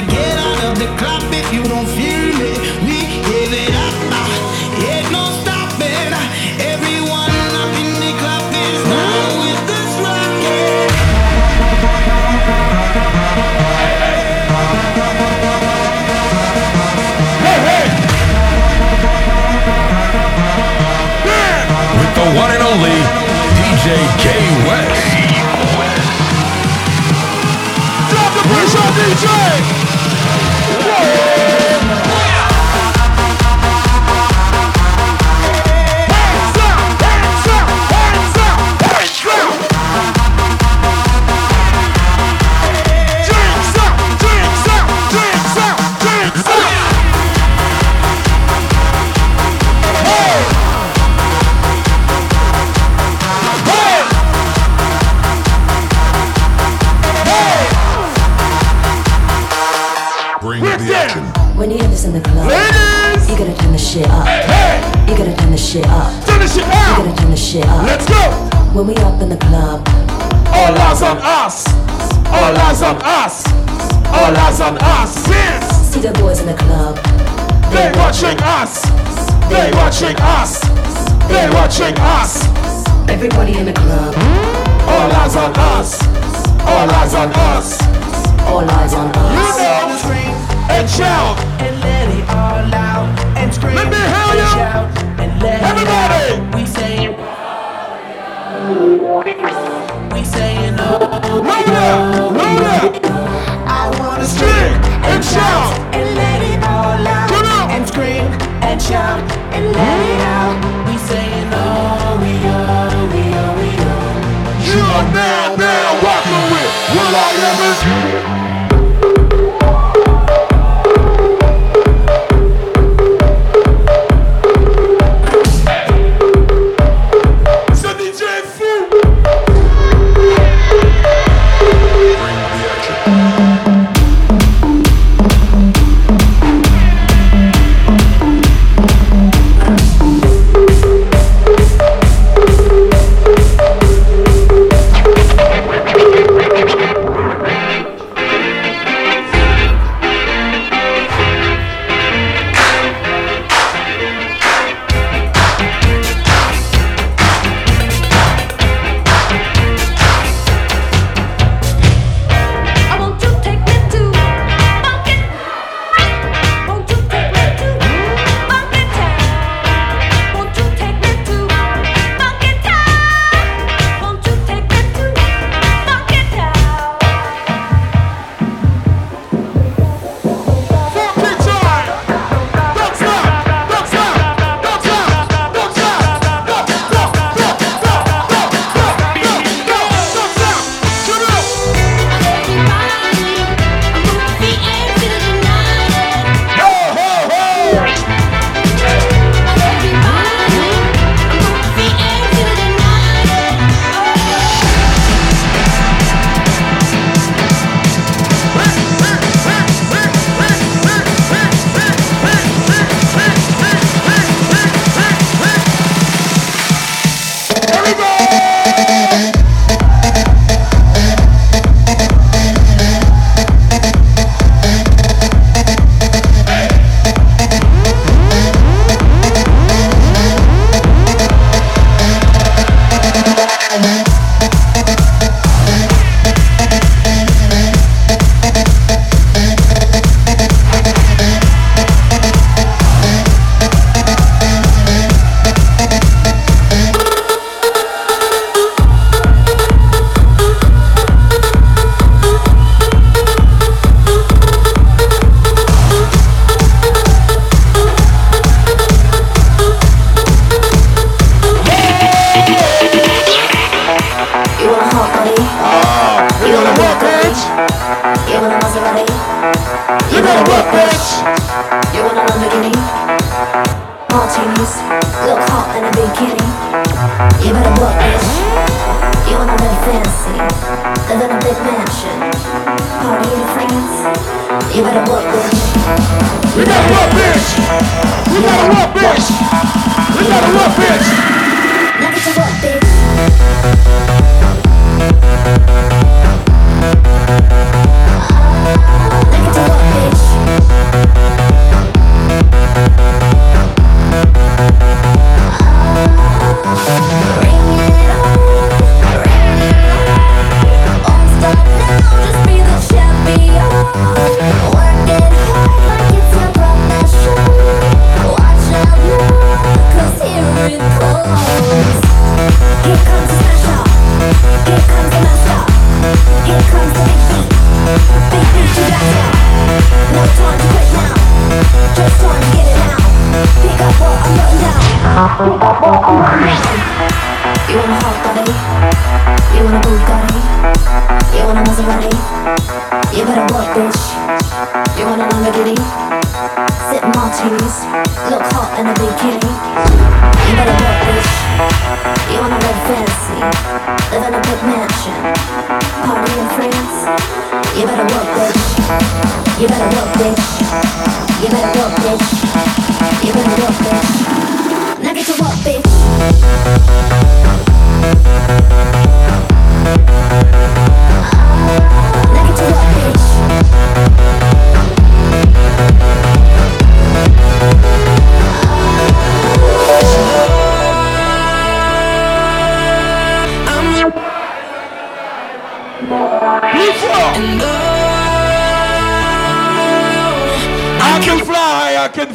to get out of the club if you don't feel it. We give it up, uh, ain't no stopping. Everyone up in the club is now with this rocket. Hey, hey. With the one and only DJ K West. Drop the pressure, DJ! us. They watching us. They watching us. Everybody in the club. All eyes on us. All eyes on us. All eyes on us. You know. And shout. And let it all out. And scream. Let me hear you. And let Everybody. We say. We saying oh. Load up. Load up. I wanna scream and shout and let it all out and scream and shout and let it out. We saying oh we are, we are, we are. You are now now rocking with Will I Ever?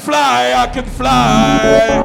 Fly, I can fly,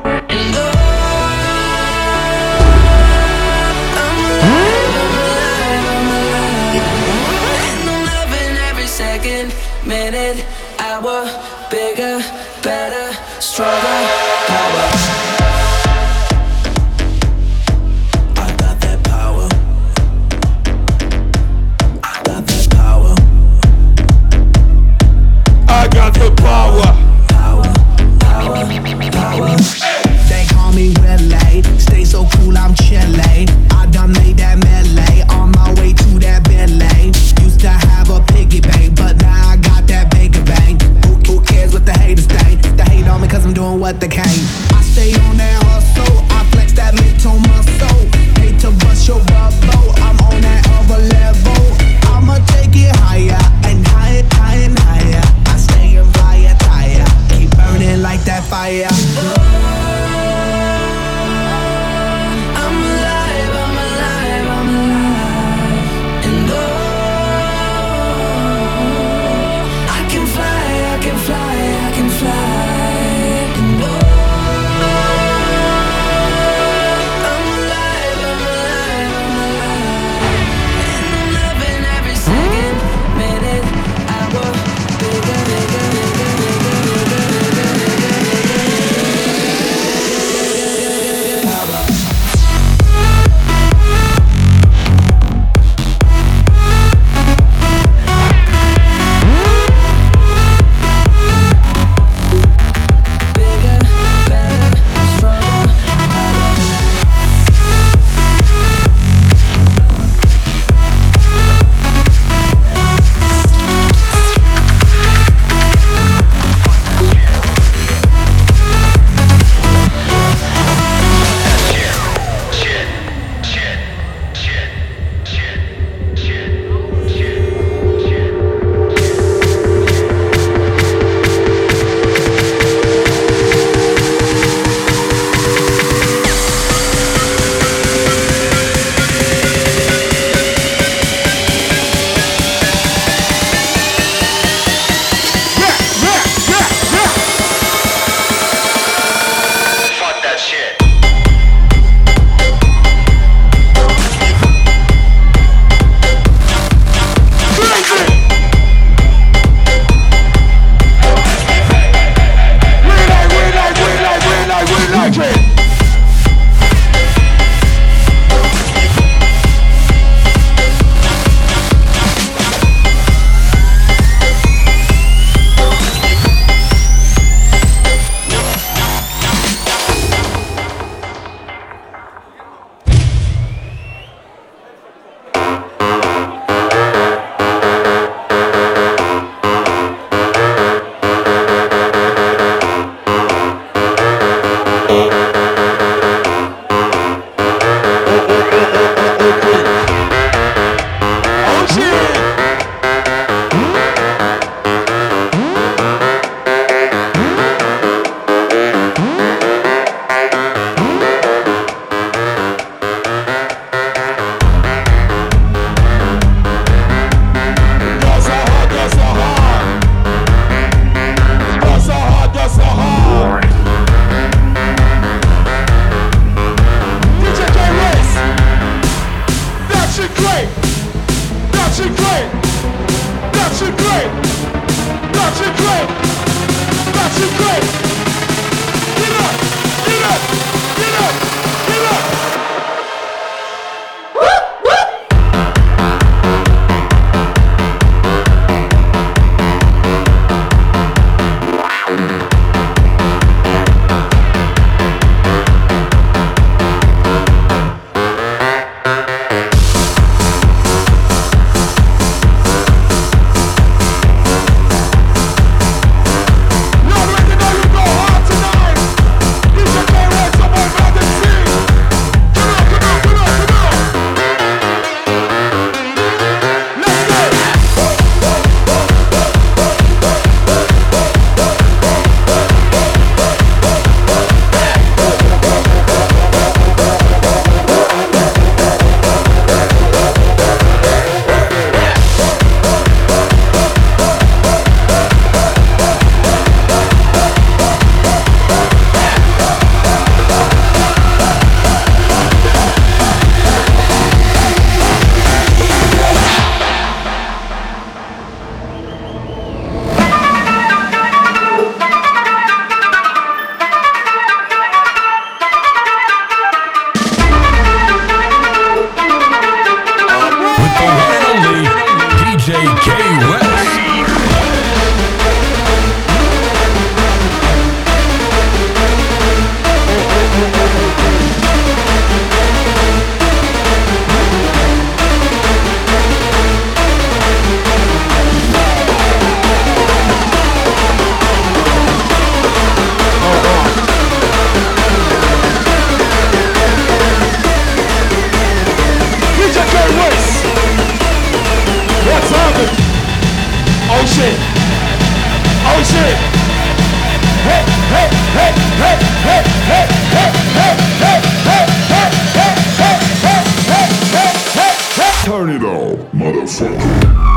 motherfucker.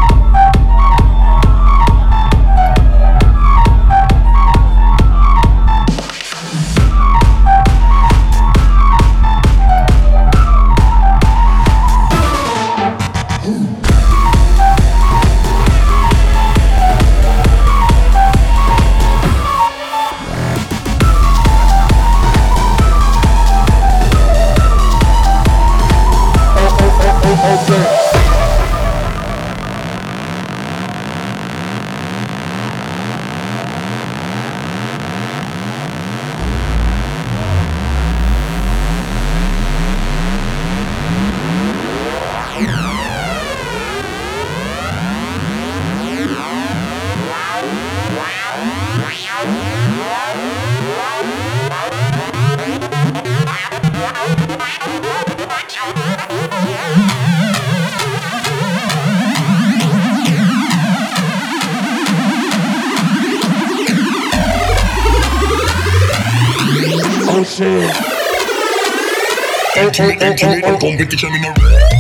Don't break the chain in a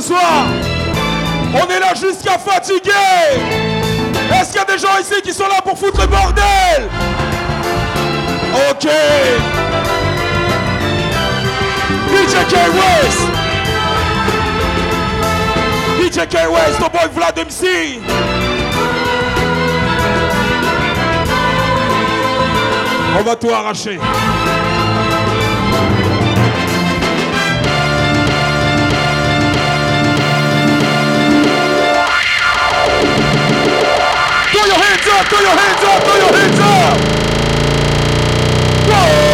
soir. On est là jusqu'à fatiguer. Est-ce qu'il y a des gens ici qui sont là pour foutre le bordel? Ok. DJ K. West. DJ K. West, boy Vlad MC. On va tout arracher. up, throw your hands up, throw your hands up! Whoa!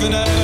Myself and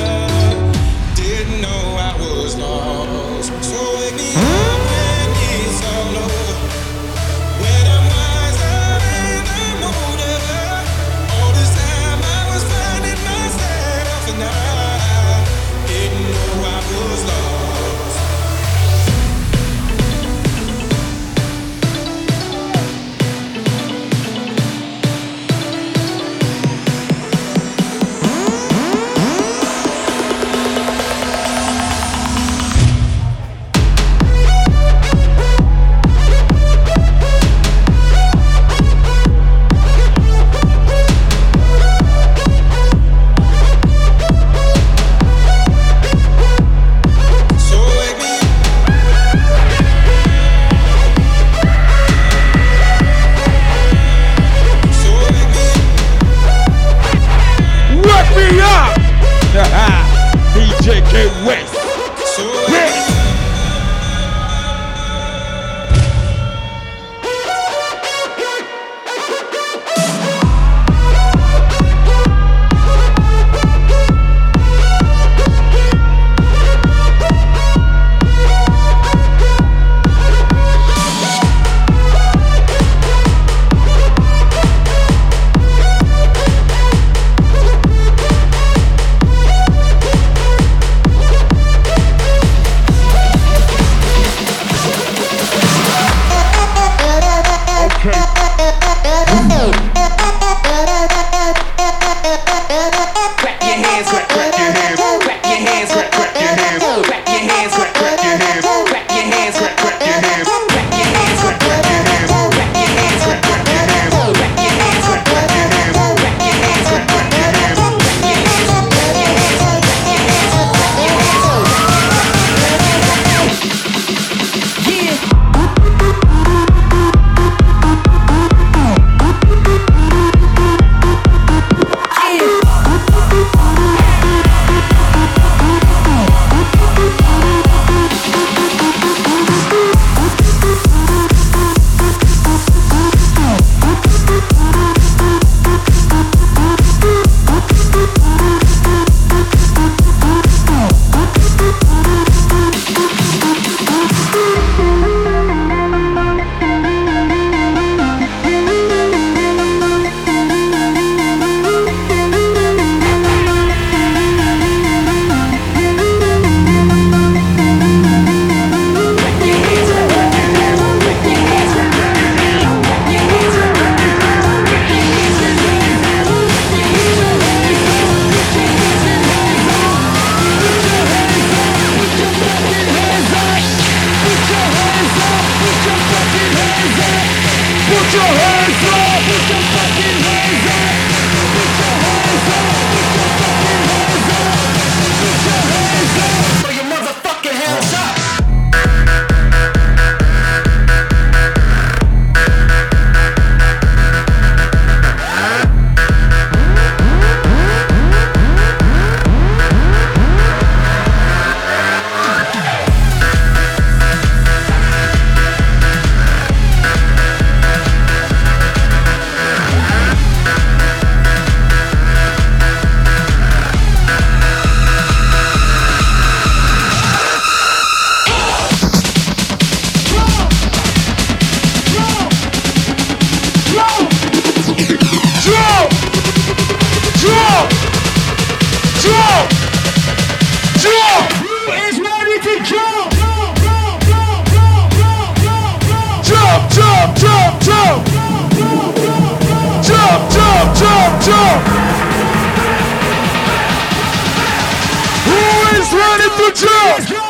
is ready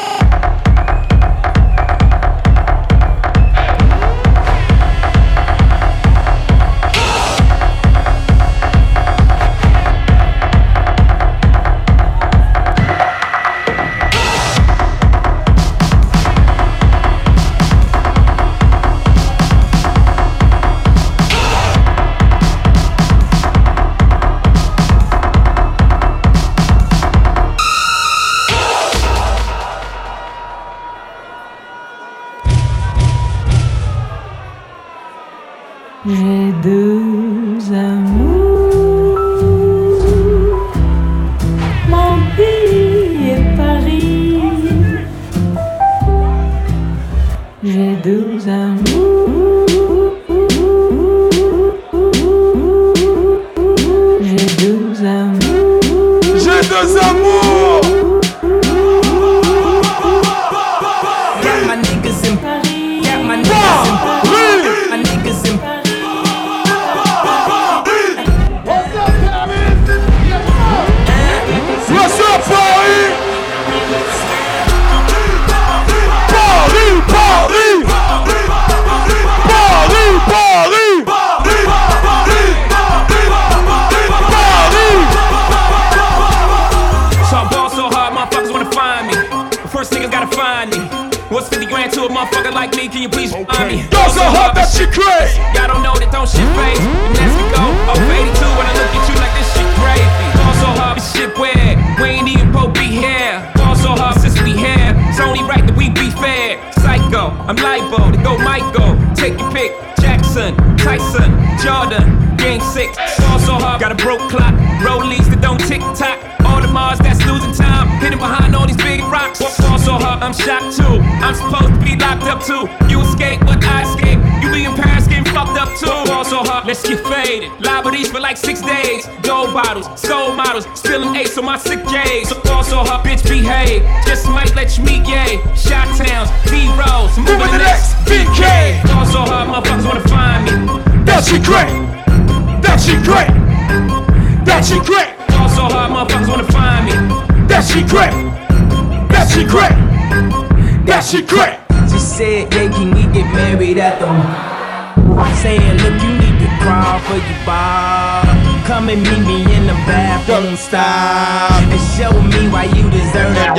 I'm supposed to be locked up too. You escape, but I escape. You be in Paris getting fucked up too. Ball so hard, let's get faded. Liberties for like six days. Gold bottles, soul models, spilling ace on my sick days. So ball so hard, bitch behave. Just might let you meet gay. Shot towns, B rolls, moving Moving the next BK. Ball so motherfuckers wanna find me. That she great! That she great! That she great! Ball so hard, motherfuckers wanna find me. That she great! That she great! That she great! She said, yeah, can we get married at the Saying, look, you need to crawl for your bar Come and meet me in the bathroom style And show me why you deserve it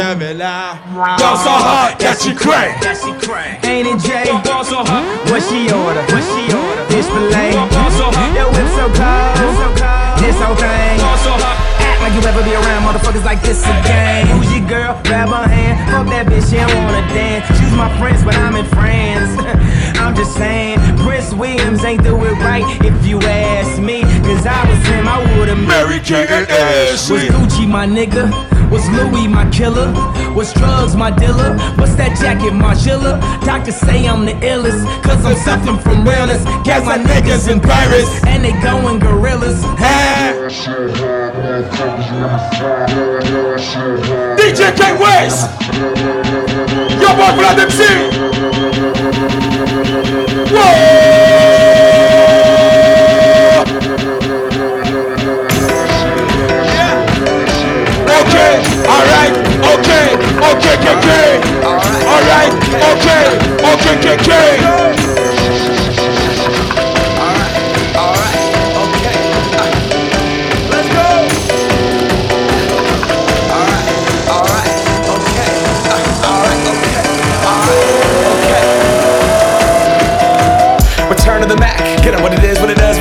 Go so hard that she great! That she crack Ain't it Jay? Ball so hard, What she order? What she order? Fish fillet ball so hard, Yo, whip so cold so cold This whole thing ball so hard. You ever be around motherfuckers like this again. Who's your girl? Grab her hand. Fuck that bitch, she don't wanna dance. She's my friends, but I'm in France. I'm just saying, Prince Williams ain't do it right if you ask me. Cause I was him, I would've Mary Kate and Was Ashley! Gucci my nigga? Was Louis my killer? Was drugs my dealer? What's that jacket, Margilla? Doctors say I'm the illest, cause I'm something from realness. Got my niggas in Paris, and they going gorillas. Hey! DJ K West! Yo boy Vlad MC! Okay, alright, okay, okay, okay. Alright, okay, okay, KK.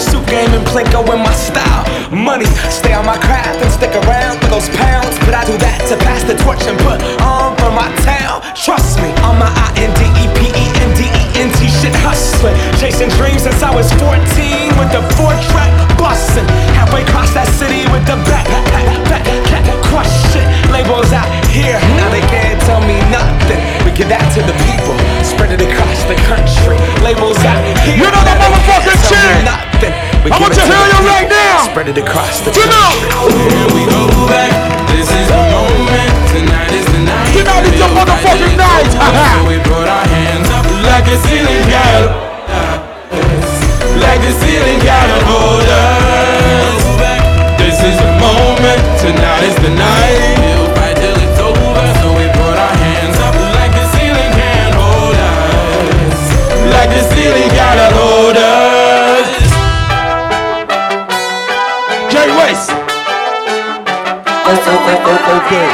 Suit game and Plinko in my style. Money, stay on my craft and stick around for those pounds. But I do that to pass the torch and put on for my town. Trust me, on my I N D E P E N D E N T shit hustling. Chasing dreams since I was 14 with the four track bustin'. Halfway across that city with the back, back, back, back, crush. Labels out here, now they can't tell me nothing. We give that to the people, spread it across the country. Labels out here, You know the now they motherfucking tell shit. nothing. I want it to hear you people, right now. Spread it across the You know. country. Here we go back. This is the moment. Tonight is the night. Tonight is the motherfucking night. we put our hands up like a ceiling got Like the ceiling got hold us. This is the moment. Tonight is the night. Oh, oh, oh, okay.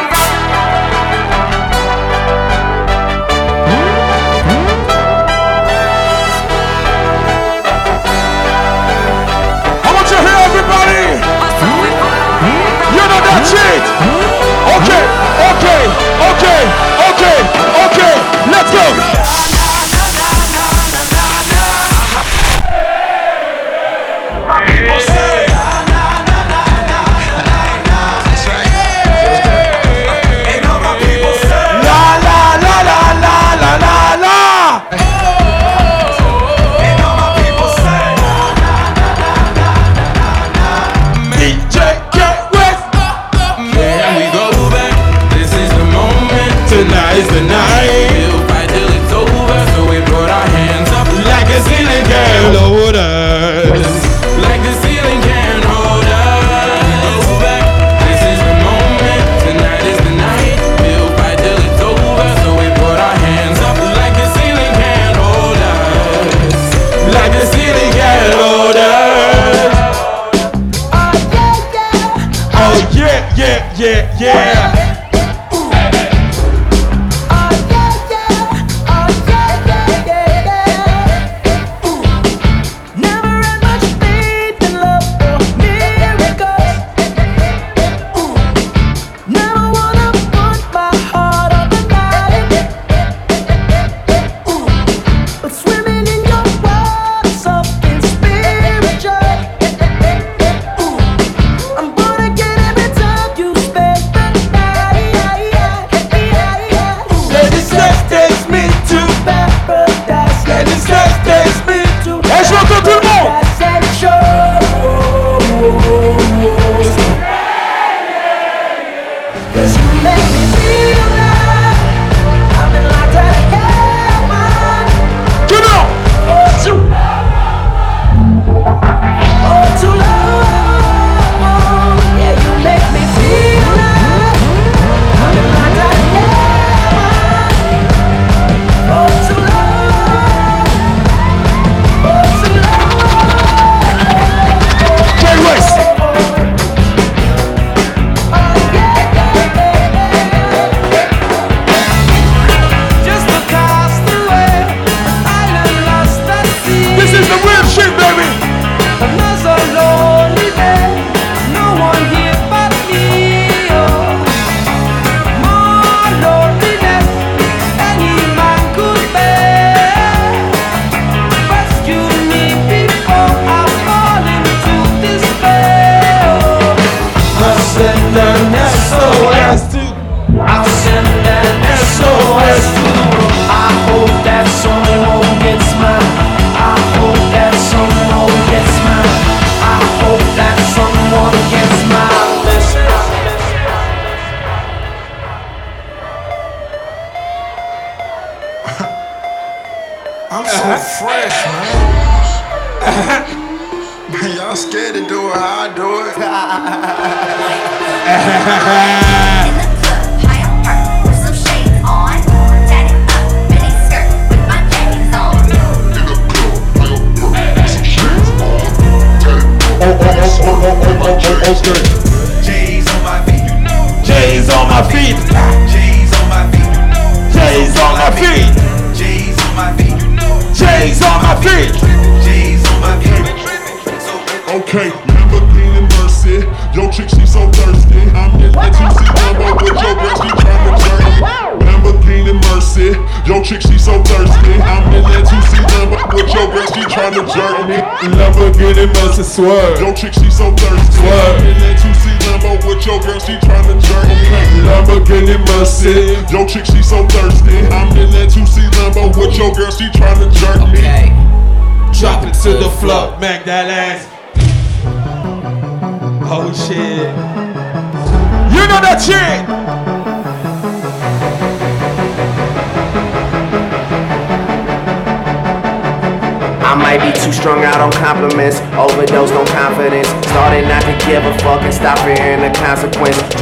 I want you everybody. You know that shit. Okay, okay, okay, okay, okay. Let's go.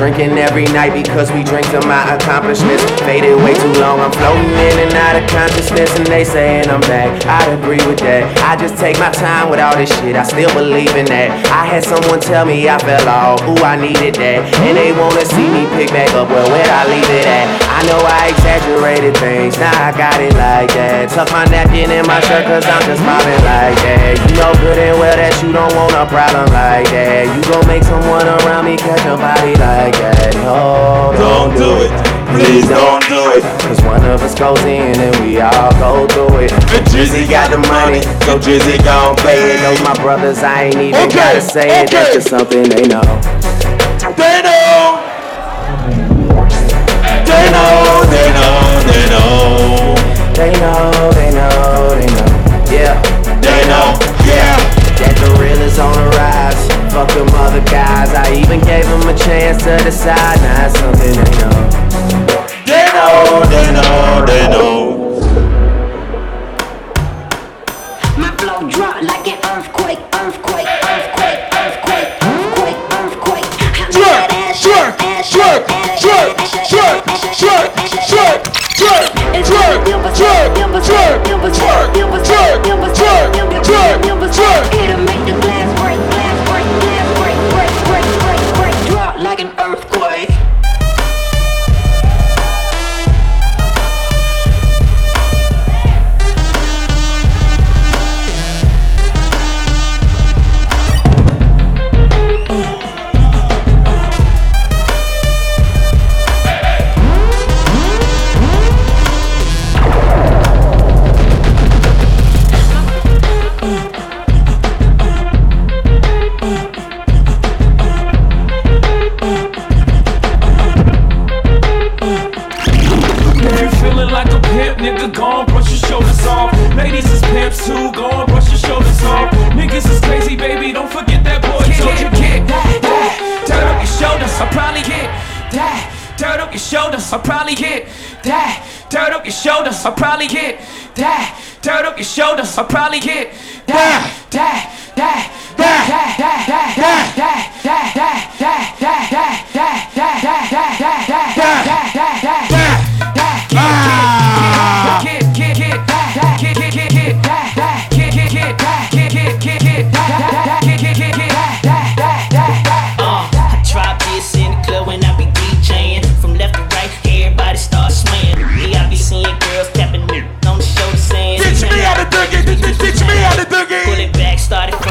Drinking every night because we drink to my accomplishments. Faded way too long, I'm floating in and out of consciousness, and they saying I'm back. I'd agree with that. I just take my time with all this shit, I still believe in that. I had someone tell me I fell off, ooh, I needed that. And they wanna see me pick back up, well, where'd I leave it at? I know I exaggerated things, now I got it like that. Tuck my napkin in my shirt, cause I'm just mobbing like that. You know good and well that you don't want a problem like that. You gon' make someone around me catch a body like that. No, don't, Don't do it. Please don't do it. Cause one of us goes in and we all go through it. And Drizzy got the money, so Drizzy gon' pay it. Those my brothers, I ain't even Okay, gotta say it. That's just something they know. They know. They know, they know, they know. They know, they know, they know. Yeah. They know, yeah. That the real is on the rise. Fuck them other guys. I even gave them a chance to decide. Now it's something they know. They know, they know, they know. My flow drop like an earthquake, earthquake, earthquake, earthquake, earthquake, earthquake. I Jerk, let that ass jerk, ass jerk, ass jerk, ass jerk, ass jerk, ass jerk, jerk, jerk, jerk, jerk, jerk, jerk, jerk, jerk, jerk. I probably get that. Turn up your shoulders, I probably get that. Turn up your shoulders, I probably get that. Turn up your shoulders, I probably get that, that, that, that, that, that, that, that, that, that, that, that, that, that, that,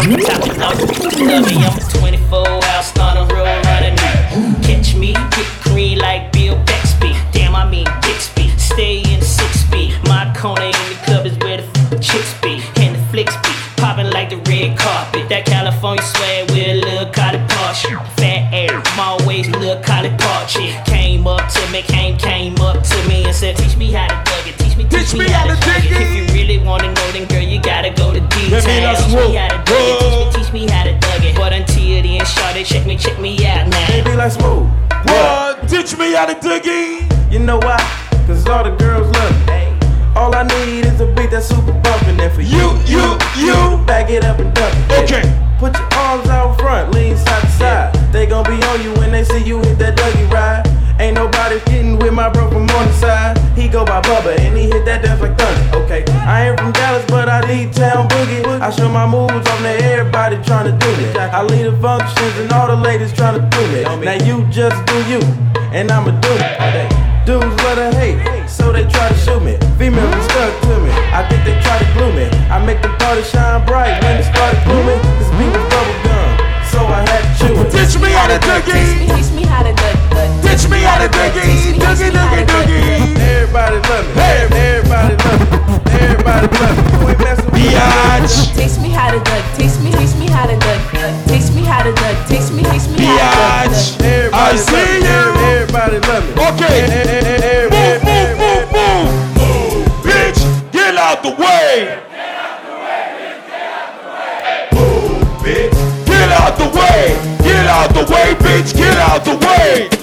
top. Now, love me, I'm a 24 hour starter, real running. Catch me, get green like Bill Bixby. Damn, I mean Bixby. Stay in six speed. My corner in the club is where the chicks be. And the flicks be. Popping like the red carpet. That California swag with a little Cali Porsche. Fat air, I'm always little Cali Porsche. Came up to me, came, came up to me and said, Teach me how to dug it. Teach me, teach, me, how to dig it. Teach whoop. me how to dug it. Teach me, teach me how to dug it. But until then, shawty, check me, check me out now. Baby, let's move. What? Teach me how to dig it. You know why? Cause all the girls love me. All I need is a beat that's super bumpin' and for You, you, you. back it up and dump it. Okay. Put your arms out front, lean side to side. Yeah. They gon' be on you when they see you hit that Dougie ride. Ain't nobody getting with my bro from on the side. He go by Bubba and he hit that dance like thunder. Okay, I ain't from Dallas, but I lead town boogie. I show my moves on there, everybody tryna do it. I lead the functions and all the ladies tryna do it. Now you just do you, and I'ma do it. Dudes love to hate, so they try to shoot me. Females be stuck to me, I think they try to glue me. I make the party shine bright when it started glooming. This beat was bubble gum, so I had to chew it. Teach me how to doogie. Teach me how to duck, duck. Teach me how to doogie. Doogie, doogie, doogie. Everybody love me, everybody love me, Hey!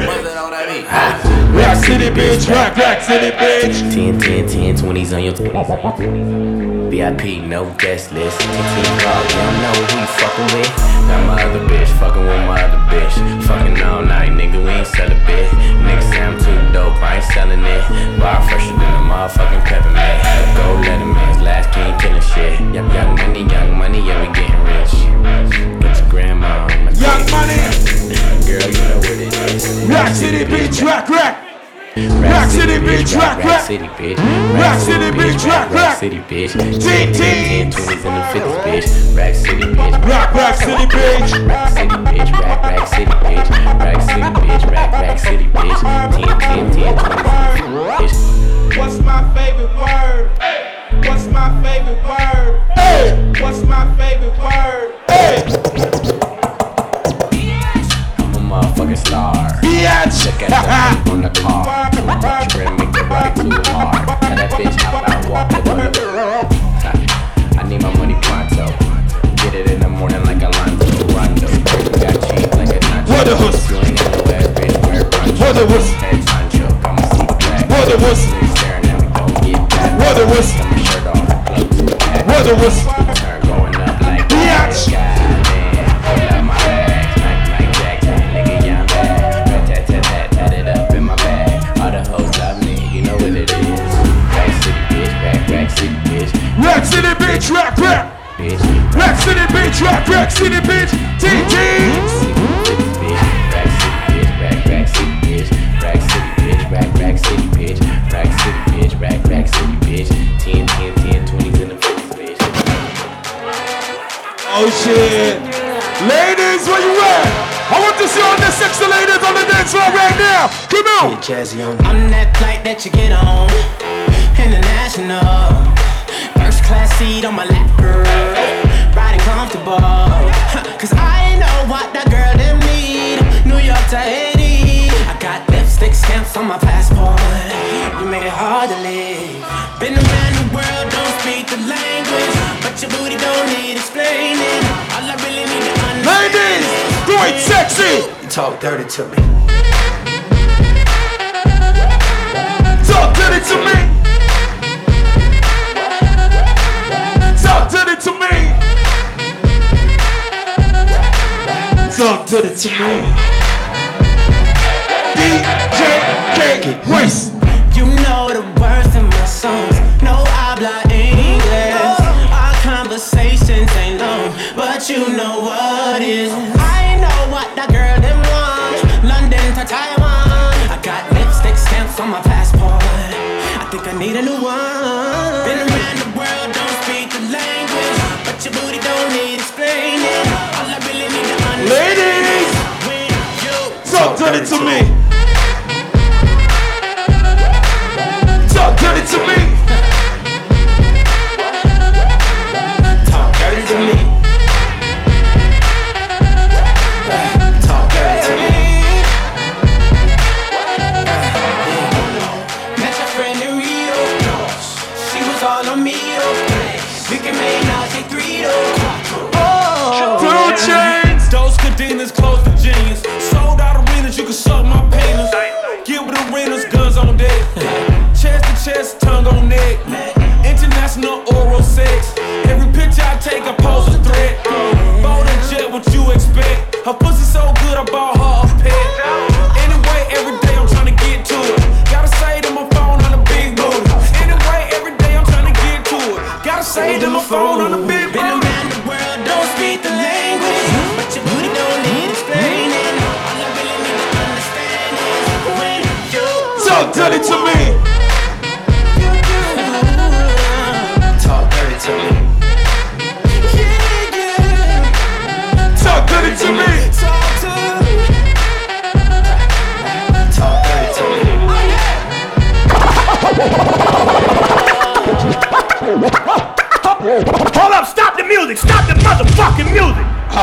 Rack city, bitch. Rack, rack, city, bitch. 10, 10, 10, 20s on your VIP, no guest list. 10, 10 call, you don't know who you fucking with. Got my other bitch, fucking with my other bitch. Fucking all night, nigga, we ain't sell a bit. Nigga say I'm too dope, I ain't selling it. Bar fresher than a motherfucking peppermint. Go Letterman's last king killing shit. Young, young money, young money, yeah, we getting rich. Get your grandma on my Young money. girl, you know what it is. Rack City, bitch, rack, rack Rock City, bitch, Rack rock City, bitch. rack City, bitch, rock, rock City, bitch. Ten, ten, twenties and the fifties, bitch. Rack City, bitch. rack, rack City, bitch. Rack City, bitch. rack, rack City, bitch. Rack City, bitch. rack, rack City, bitch. Ten, ten, ten, twenties, bitch. What's my favorite word? What's my favorite word? What's my favorite word? Hey. I'm a motherfucking star. Look at the on the car. Trim make the ride too hard. Tell that bitch hop out, walk the butter. I need my money pronto. Get it in the morning like Alonzo Rondo. Got cheap like a nacho. What the huss? You ain't got no ass, bitch, wear poncho. What the huss? Head honcho, come and see black. What the huss? Staring at me, don't get that. What the huss? Got my shirt off, club to the back. What the huss? City, bitch. 10, 10, 10, 20s in the 50s, bitch. Oh shit. Ladies, where you at? I want to see all the sexy ladies on the dance floor right now. Come on. I'm that flight that you get on, international. First class seat on my lap, stamps on my passport. You make it hard to live. Been around the world, don't speak the language. But your booty don't need explaining. All I really need to understand. Ladies, Sweet, sexy. You talk dirty to me. Talk dirty to me. Talk dirty to me. Talk dirty to me. DJ K Race. You know the words in my songs. No habla English. Our conversations ain't long, but you know what is. I know what that girl them want. London to Taiwan. I got lipstick stamps on my passport. I think I need a new one. Been around the world, don't speak the language, but your booty don't need explaining. All I really need to understand Ladies, when you talk dirty to me. Her pussy so good, I bought her a pet. Anyway, every day I'm trying to get to it. Gotta say to my phone on the big booty. Anyway, every day I'm trying to get to it. Gotta say to my phone on the big Been booty. around the world, don't speak the language, but your booty don't need explaining. All I really need to understand is when you Talk dirty to me.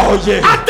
Oh, yeah.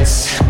nights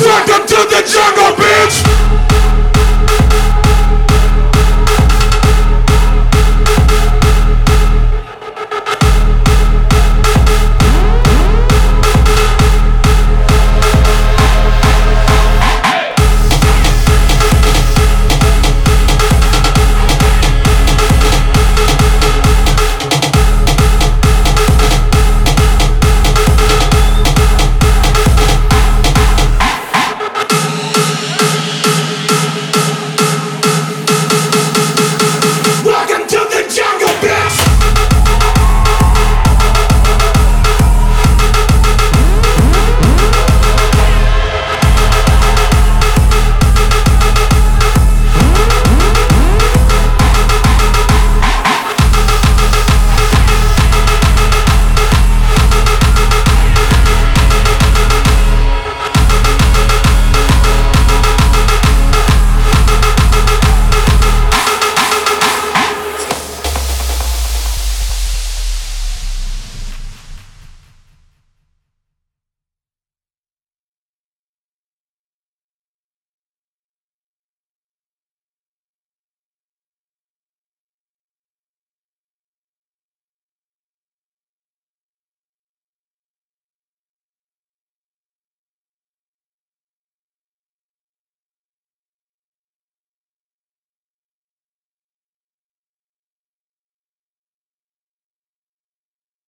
Welcome to the jungle, bitch!